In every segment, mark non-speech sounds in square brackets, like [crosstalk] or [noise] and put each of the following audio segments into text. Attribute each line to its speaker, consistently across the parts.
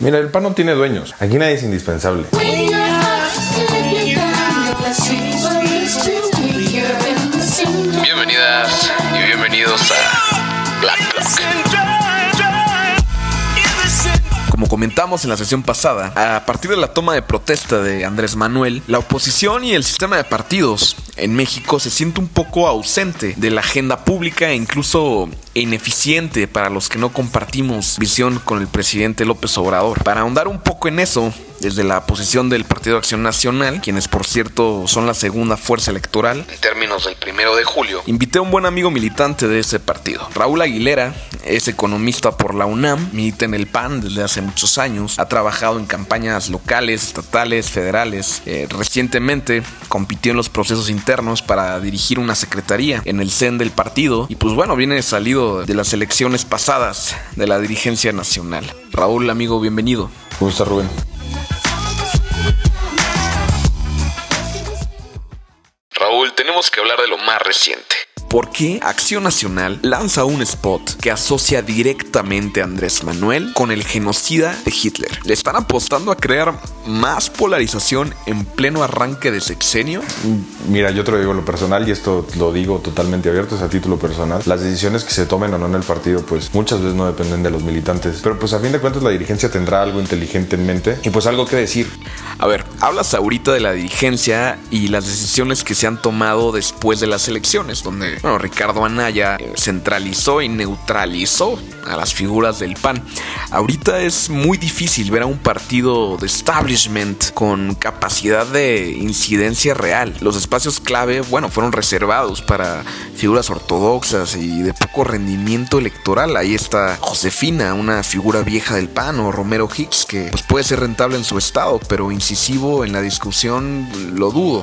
Speaker 1: Mira, el pan no tiene dueños. Aquí nadie es indispensable.
Speaker 2: Comentamos en la sesión pasada, a partir de la toma de protesta de Andrés Manuel, la oposición y el sistema de partidos en México se siente un poco ausente de la agenda pública e incluso ineficiente para los que no compartimos visión con el presidente López Obrador. Para ahondar un poco en eso, desde la posición del Partido Acción Nacional, quienes por cierto son la segunda fuerza electoral en términos del primero de julio, invité a un buen amigo militante de ese partido. Raúl Aguilera es economista por la UNAM, milita en el PAN desde hace muchos años, ha trabajado en campañas locales, estatales, federales. Eh, recientemente compitió en los procesos internos para dirigir una secretaría en el CEN del partido y pues bueno, viene salido de las elecciones pasadas de la dirigencia nacional. Raúl, amigo, bienvenido.
Speaker 1: ¿Cómo está Rubén?
Speaker 2: Tenemos que hablar de lo más reciente. ¿Por qué Acción Nacional lanza un spot que asocia directamente a Andrés Manuel con el genocida de Hitler? ¿Le están apostando a crear más polarización en pleno arranque de sexenio?
Speaker 1: Mira, yo te lo digo en lo personal y esto lo digo totalmente abierto, es a título personal. Las decisiones que se tomen o no en el partido, pues muchas veces no dependen de los militantes. Pero pues a fin de cuentas la dirigencia tendrá algo inteligente en mente y pues algo que decir.
Speaker 2: A ver, hablas ahorita de la dirigencia y las decisiones que se han tomado después de las elecciones, donde bueno, Ricardo Anaya eh, centralizó y neutralizó a las figuras del PAN. Ahorita es muy difícil ver a un partido de establishment con capacidad de incidencia real. Los espacios clave, bueno, fueron reservados para figuras ortodoxas y de poco rendimiento electoral. Ahí está Josefina, una figura vieja del PAN, o Romero Hicks, que pues, puede ser rentable en su estado, pero incisivo en la discusión lo dudo.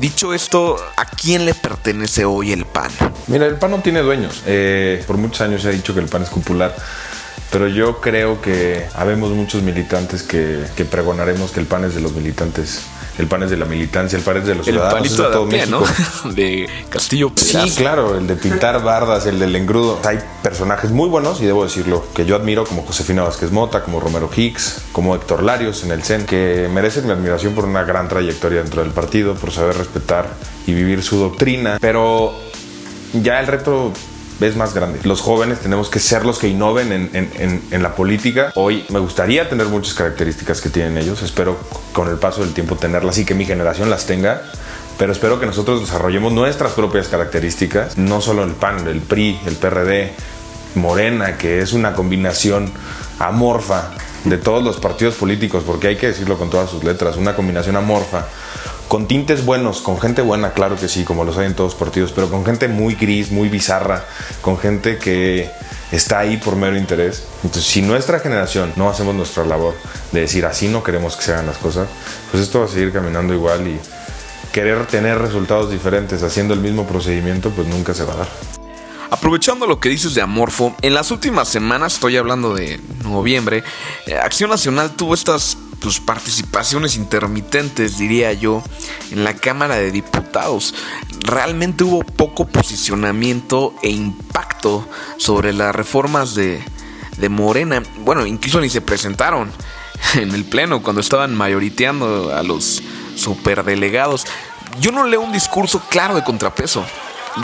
Speaker 2: Dicho esto, ¿a quién le pertenece hoy el PAN?
Speaker 1: Mira, el PAN no tiene dueños. Eh, por muchos años se ha dicho que el PAN es popular. Pero yo creo que habemos muchos militantes que, que, pregonaremos que el PAN es de los militantes. El PAN es de la militancia, el PAN es de los
Speaker 2: el
Speaker 1: ciudadanos. es de todo
Speaker 2: de,
Speaker 1: México.
Speaker 2: ¿no? [laughs] de Castillo
Speaker 1: Sí,
Speaker 2: Pedazo.
Speaker 1: claro, el de pintar bardas, el del engrudo. Hay personajes muy buenos, y debo decirlo, que yo admiro, como Josefina Vázquez Mota, como Romero Hicks, como Héctor Larios en el CEN, que merecen mi admiración por una gran trayectoria dentro del partido, por saber respetar y vivir su doctrina. Pero ya el reto es más grande. Los jóvenes tenemos que ser los que innoven en, la política. Hoy me gustaría tener muchas características que tienen ellos. Espero con el paso del tiempo tenerlas y que mi generación las tenga. Pero espero que nosotros desarrollemos nuestras propias características. No solo el PAN, el PRI, el PRD, Morena, que es una combinación amorfa de todos los partidos políticos, porque hay que decirlo con todas sus letras, una combinación amorfa con tintes buenos, con gente buena, claro que sí, como los hay en todos los partidos, pero con gente muy gris, muy bizarra, con gente que está ahí por mero interés. Entonces, si nuestra generación no hacemos nuestra labor de decir así no queremos que se hagan las cosas, pues esto va a seguir caminando igual y querer tener resultados diferentes haciendo el mismo procedimiento, pues nunca se va a dar.
Speaker 2: Aprovechando lo que dices de Amorfo, en las últimas semanas, estoy hablando de noviembre, eh, Acción Nacional tuvo estas pues, participaciones intermitentes, diría yo, en la Cámara de Diputados. Realmente hubo poco posicionamiento e impacto sobre las reformas de, de Morena. Bueno, incluso ni se presentaron [laughs] en el Pleno cuando estaban mayoriteando a los superdelegados. Yo no leo un discurso claro de contrapeso.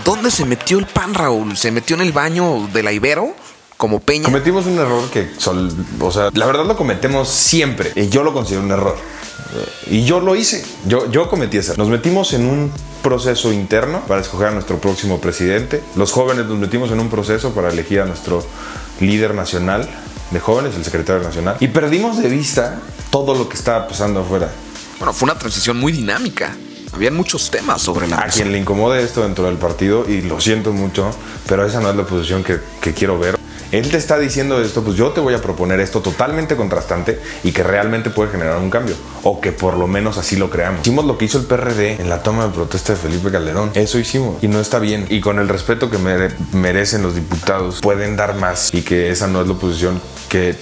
Speaker 2: ¿Dónde se metió el pan, Raúl? ¿Se metió en el baño de la Ibero? Como Peña.
Speaker 1: Cometimos un error que, sol, o sea, la verdad lo cometemos siempre. Y yo lo considero un error. Y yo lo hice. Yo, yo cometí ese. Nos metimos en un proceso interno para escoger a nuestro próximo presidente. Los jóvenes nos metimos en un proceso para elegir a nuestro líder nacional de jóvenes, el secretario nacional. Y perdimos de vista todo lo que estaba pasando afuera.
Speaker 2: Bueno, fue una transición muy dinámica. Habían muchos temas sobre la
Speaker 1: A quien le incomode esto dentro del partido, y lo siento mucho, pero esa no es la posición que, que quiero ver. Él te está diciendo esto, pues yo te voy a proponer esto totalmente contrastante y que realmente puede generar un cambio. O que por lo menos así lo creamos. Hicimos lo que hizo el PRD en la toma de protesta de Felipe Calderón. Eso hicimos. Y no está bien. Y con el respeto que mere merecen los diputados, pueden dar más. Y que esa no es la posición que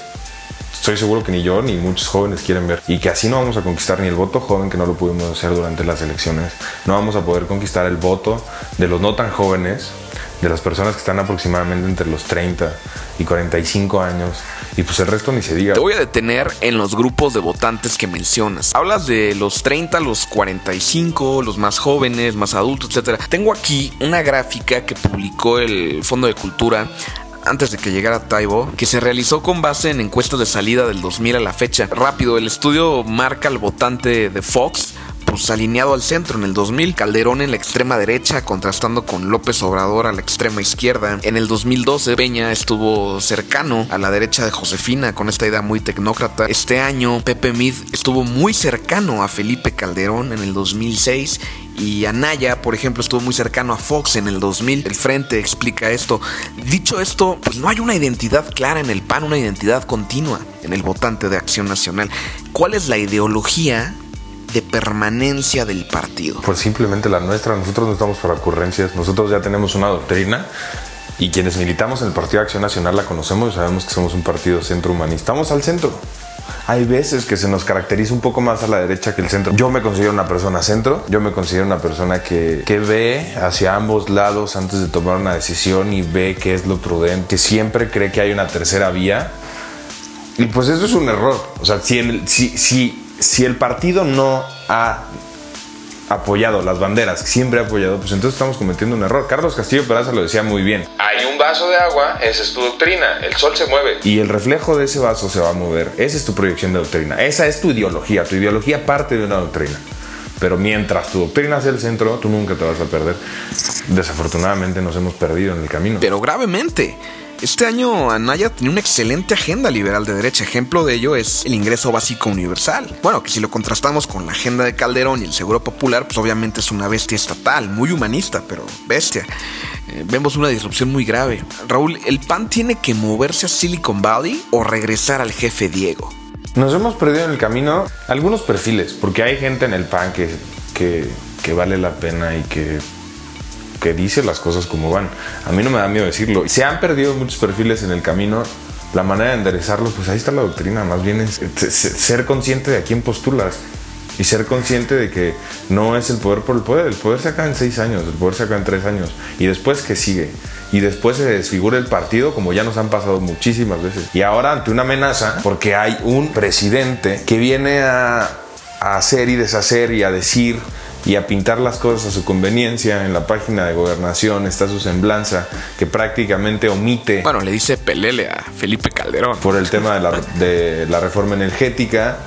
Speaker 1: estoy seguro que ni yo ni muchos jóvenes quieren ver. Y que así no vamos a conquistar ni el voto joven que no lo pudimos hacer durante las elecciones. No vamos a poder conquistar el voto de los no tan jóvenes, de las personas que están aproximadamente entre los 30 y 45 años Y pues el resto ni se diga.
Speaker 2: Te voy a detener en los grupos de votantes que mencionas. Hablas de los 30, los 45, los más jóvenes, más adultos, etc. Tengo aquí una gráfica que publicó el Fondo de Cultura antes de que llegara Taibo, que se realizó con base en encuestas de salida del 2000 a la fecha. Rápido, el estudio marca al votante de Fox pues, alineado al centro en el 2000, Calderón en la extrema derecha contrastando con López Obrador a la extrema izquierda. En el 2012 Peña estuvo cercano a la derecha de Josefina con esta idea muy tecnócrata. Este año Pepe Mid estuvo muy cercano a Felipe Calderón en el 2006 y Anaya, por ejemplo, estuvo muy cercano a Fox en el 2000. El Frente explica esto. Dicho esto, pues no hay una identidad clara en el PAN, una identidad continua en el votante de Acción Nacional. ¿Cuál es la ideología de permanencia del partido?
Speaker 1: Pues simplemente la nuestra, nosotros no estamos para ocurrencias, nosotros ya tenemos una doctrina y quienes militamos en el Partido de Acción Nacional la conocemos y sabemos que somos un partido centro humanista. Estamos al centro. Hay veces que se nos caracteriza un poco más a la derecha que el centro. Yo me considero una persona centro, yo me considero una persona que, que ve hacia ambos lados antes de tomar una decisión y ve qué es lo prudente, que siempre cree que hay una tercera vía. Y pues eso es un error. O sea, si, el, si, si si el partido no ha apoyado las banderas, siempre ha apoyado, pues entonces estamos cometiendo un error. Carlos Castillo Peraza lo decía muy bien. Hay un vaso de agua, esa es tu doctrina, el sol se mueve. Y el reflejo de ese vaso se va a mover. Esa es tu proyección de doctrina, esa es tu ideología. Tu ideología parte de una doctrina. Pero mientras tu doctrina sea el centro, tú nunca te vas a perder. Desafortunadamente nos hemos perdido en el camino.
Speaker 2: Pero gravemente. Este año Anaya tenía una excelente agenda liberal de derecha. Ejemplo de ello es el ingreso básico universal. Bueno, que si lo contrastamos con la agenda de Calderón y el Seguro Popular, pues obviamente es una bestia estatal, muy humanista, pero bestia. Eh, vemos una disrupción muy grave. Raúl, ¿el PAN tiene que moverse a Silicon Valley o regresar al jefe Diego?
Speaker 1: Nos hemos perdido en el camino algunos perfiles, porque hay gente en el PAN que, que, que vale la pena y que que dice las cosas como van. A mí no me da miedo decirlo. Se han perdido muchos perfiles en el camino. La manera de enderezarlo, pues ahí está la doctrina. Más bien es ser consciente de a quién postulas y ser consciente de que no es el poder por el poder. El poder se acaba en seis años, el poder se acaba en tres años. Y después que sigue. Y después se desfigura el partido, como ya nos han pasado muchísimas veces. Y ahora ante una amenaza, porque hay un presidente que viene a hacer y deshacer y a decir y a pintar las cosas a su conveniencia. En la página de gobernación está su semblanza que prácticamente omite.
Speaker 2: Bueno, le dice pelele a Felipe Calderón.
Speaker 1: Por el tema de la, de la reforma energética.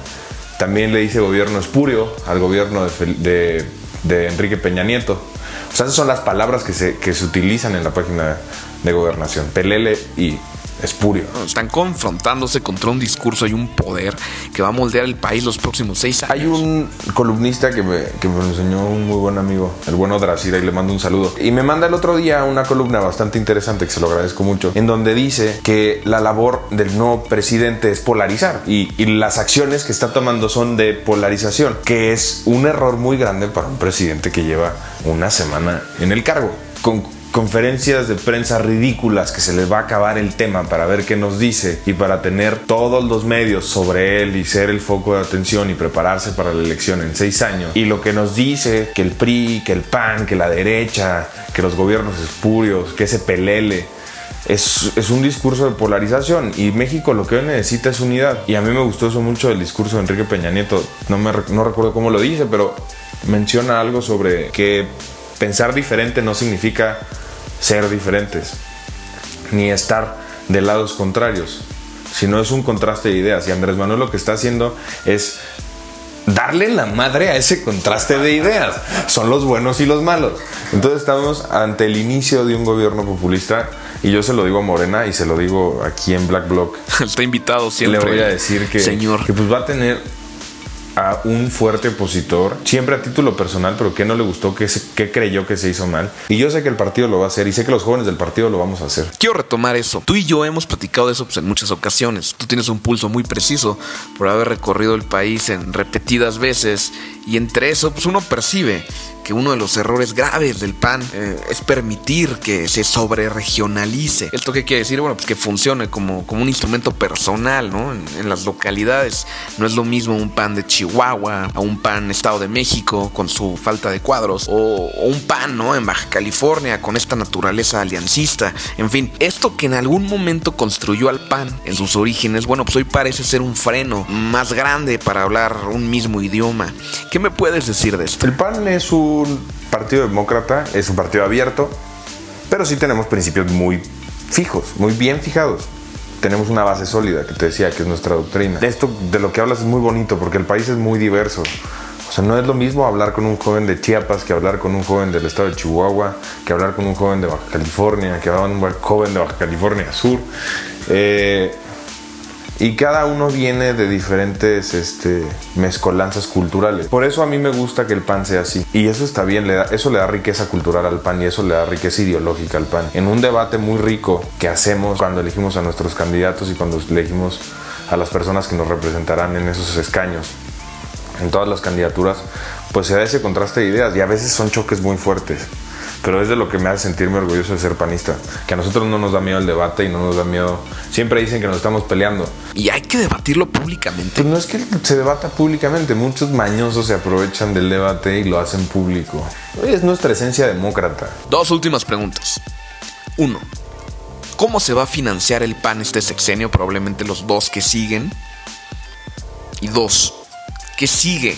Speaker 1: También le dice gobierno espurio al gobierno de, de, Enrique Peña Nieto. O sea, esas son las palabras que se, que se utilizan en la página de gobernación. Pelele y espurio.
Speaker 2: Están confrontándose contra un discurso y un poder que va a moldear el país los próximos seis años.
Speaker 1: Hay un columnista que me, que me enseñó un muy buen amigo, el bueno Dracira, y le mando un saludo. Y me manda el otro día una columna bastante interesante, que se lo agradezco mucho, en donde dice que la labor del nuevo presidente es polarizar y, y las acciones que está tomando son de polarización, que es un error muy grande para un presidente que lleva una semana en el cargo. Con, conferencias de prensa ridículas que se le va a acabar el tema para ver qué nos dice y para tener todos los medios sobre él y ser el foco de atención y prepararse para la elección en seis años. Y lo que nos dice que el PRI, que el PAN, que la derecha, que los gobiernos espurios, que ese pelele. Es, es, un discurso de polarización y México lo que hoy necesita es unidad. Y a mí me gustó eso mucho del discurso de Enrique Peña Nieto. No, me, no recuerdo cómo lo dice, pero menciona algo sobre que pensar diferente no significa ser diferentes, ni estar de lados contrarios, sino es un contraste de ideas. Y Andrés Manuel lo que está haciendo es darle la madre a ese contraste de ideas. Son los buenos y los malos. Entonces estamos ante el inicio de un gobierno populista y yo se lo digo a Morena y se lo digo aquí en Black Block. [laughs]
Speaker 2: Está invitado siempre.
Speaker 1: Le voy a decir que,
Speaker 2: señor.
Speaker 1: que pues va a tener a un fuerte opositor, siempre a título personal, pero que no le gustó, que, creyó que se hizo mal. Y yo sé que el partido lo va a hacer y sé que los jóvenes del partido lo vamos a hacer.
Speaker 2: Quiero retomar eso. Tú y yo hemos platicado eso pues, en muchas ocasiones. Tú tienes un pulso muy preciso por haber recorrido el país en repetidas veces y entre eso pues uno percibe que uno de los errores graves del PAN eh, es permitir que se sobre regionalice. ¿Esto qué quiere decir? Bueno, pues que funcione como, como un instrumento personal, ¿no? En, las localidades no es lo mismo un PAN de Chihuahua a un PAN Estado de México con su falta de cuadros o, o un PAN, ¿no? En Baja California con esta naturaleza aliancista. En fin, esto que en algún momento construyó al PAN en sus orígenes, bueno, pues hoy parece ser un freno más grande para hablar un mismo idioma. ¿Qué me puedes decir de esto?
Speaker 1: El PAN es un partido demócrata, es un partido abierto, pero sí tenemos principios muy fijos, muy bien fijados. Tenemos una base sólida, que te decía, que es nuestra doctrina. Esto de lo que hablas es muy bonito, porque el país es muy diverso. O sea, no es lo mismo hablar con un joven de Chiapas que hablar con un joven del estado de Chihuahua, que hablar con un joven de Baja California, que hablar con un joven de Baja California Sur. Eh, y cada uno viene de diferentes este, mezcolanzas culturales. Por eso a mí me gusta que el pan sea así. Y eso está bien, eso le da riqueza cultural al pan y eso le da riqueza ideológica al pan. En un debate muy rico que hacemos cuando elegimos a nuestros candidatos y cuando elegimos a las personas que nos representarán en esos escaños, en todas las candidaturas, pues se da ese contraste de ideas y a veces son choques muy fuertes pero es de lo que me hace sentirme orgulloso de ser panista. Que a nosotros no nos da miedo el debate y no nos da miedo. Siempre dicen que nos estamos peleando.
Speaker 2: Y hay que debatirlo públicamente.
Speaker 1: Pues no es que se debata públicamente. Muchos mañosos se aprovechan del debate y lo hacen público. Es nuestra esencia demócrata.
Speaker 2: Dos últimas preguntas. Uno. ¿Cómo se va a financiar el PAN este sexenio? Probablemente los dos que siguen. Y dos. ¿Qué sigue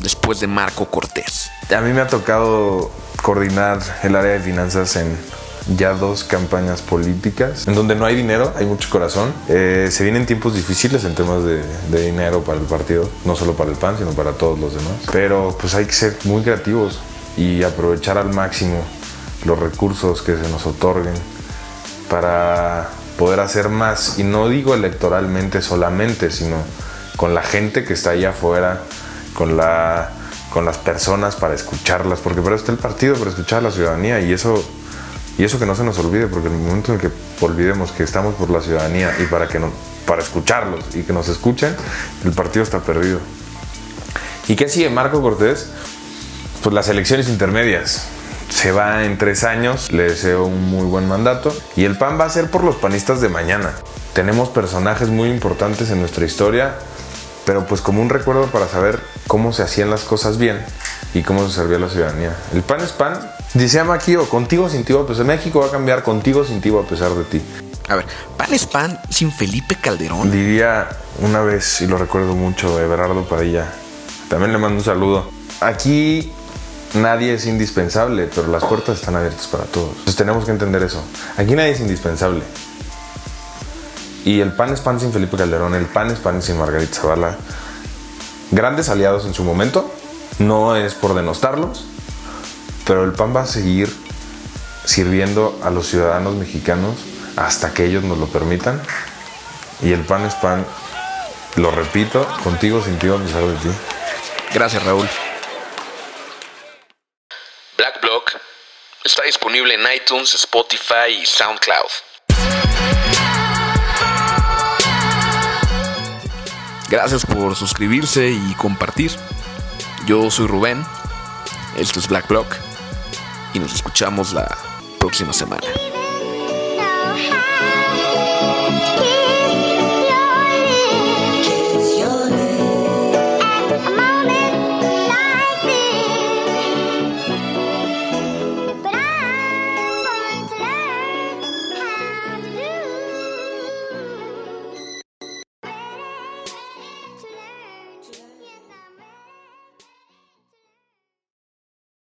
Speaker 2: después de Marco Cortés?
Speaker 1: A mí me ha tocado coordinar el área de finanzas en ya dos campañas políticas en donde no hay dinero, hay mucho corazón. Eh, se vienen tiempos difíciles en temas de, dinero para el partido, no solo para el PAN, sino para todos los demás. Pero pues hay que ser muy creativos y aprovechar al máximo los recursos que se nos otorguen para poder hacer más. Y no digo electoralmente solamente, sino con la gente que está allá afuera, con la con las personas para escucharlas, porque para está el partido, para escuchar a la ciudadanía y eso, y eso que no se nos olvide, porque en el momento en que olvidemos que estamos por la ciudadanía y para, que no, para escucharlos y que nos escuchen, el partido está perdido. ¿Y qué sigue Marco Cortés? Pues las elecciones intermedias. Se va en tres años, le deseo un muy buen mandato y el PAN va a ser por los panistas de mañana. Tenemos personajes muy importantes en nuestra historia pero pues como un recuerdo para saber cómo se hacían las cosas bien y cómo se servía a la ciudadanía. El pan es pan, dice aquí o contigo sin ti, pues en México va a cambiar contigo sin ti a pesar de ti.
Speaker 2: A ver, pan es pan sin Felipe Calderón.
Speaker 1: Diría una vez, y lo recuerdo mucho, Everardo Padilla. También le mando un saludo. Aquí nadie es indispensable, pero las puertas están abiertas para todos. Entonces tenemos que entender eso. Aquí nadie es indispensable. Y el PAN es PAN sin Felipe Calderón, el PAN es PAN sin Margarita Zavala. Grandes aliados en su momento, no es por denostarlos, pero el PAN va a seguir sirviendo a los ciudadanos mexicanos hasta que ellos nos lo permitan. Y el PAN es PAN, lo repito, contigo, sin ti, a pesar de ti.
Speaker 2: Gracias, Raúl. Black Block está disponible en iTunes, Spotify y SoundCloud. Gracias por suscribirse y compartir. Yo soy Rubén, esto es Black Block y nos escuchamos la próxima semana.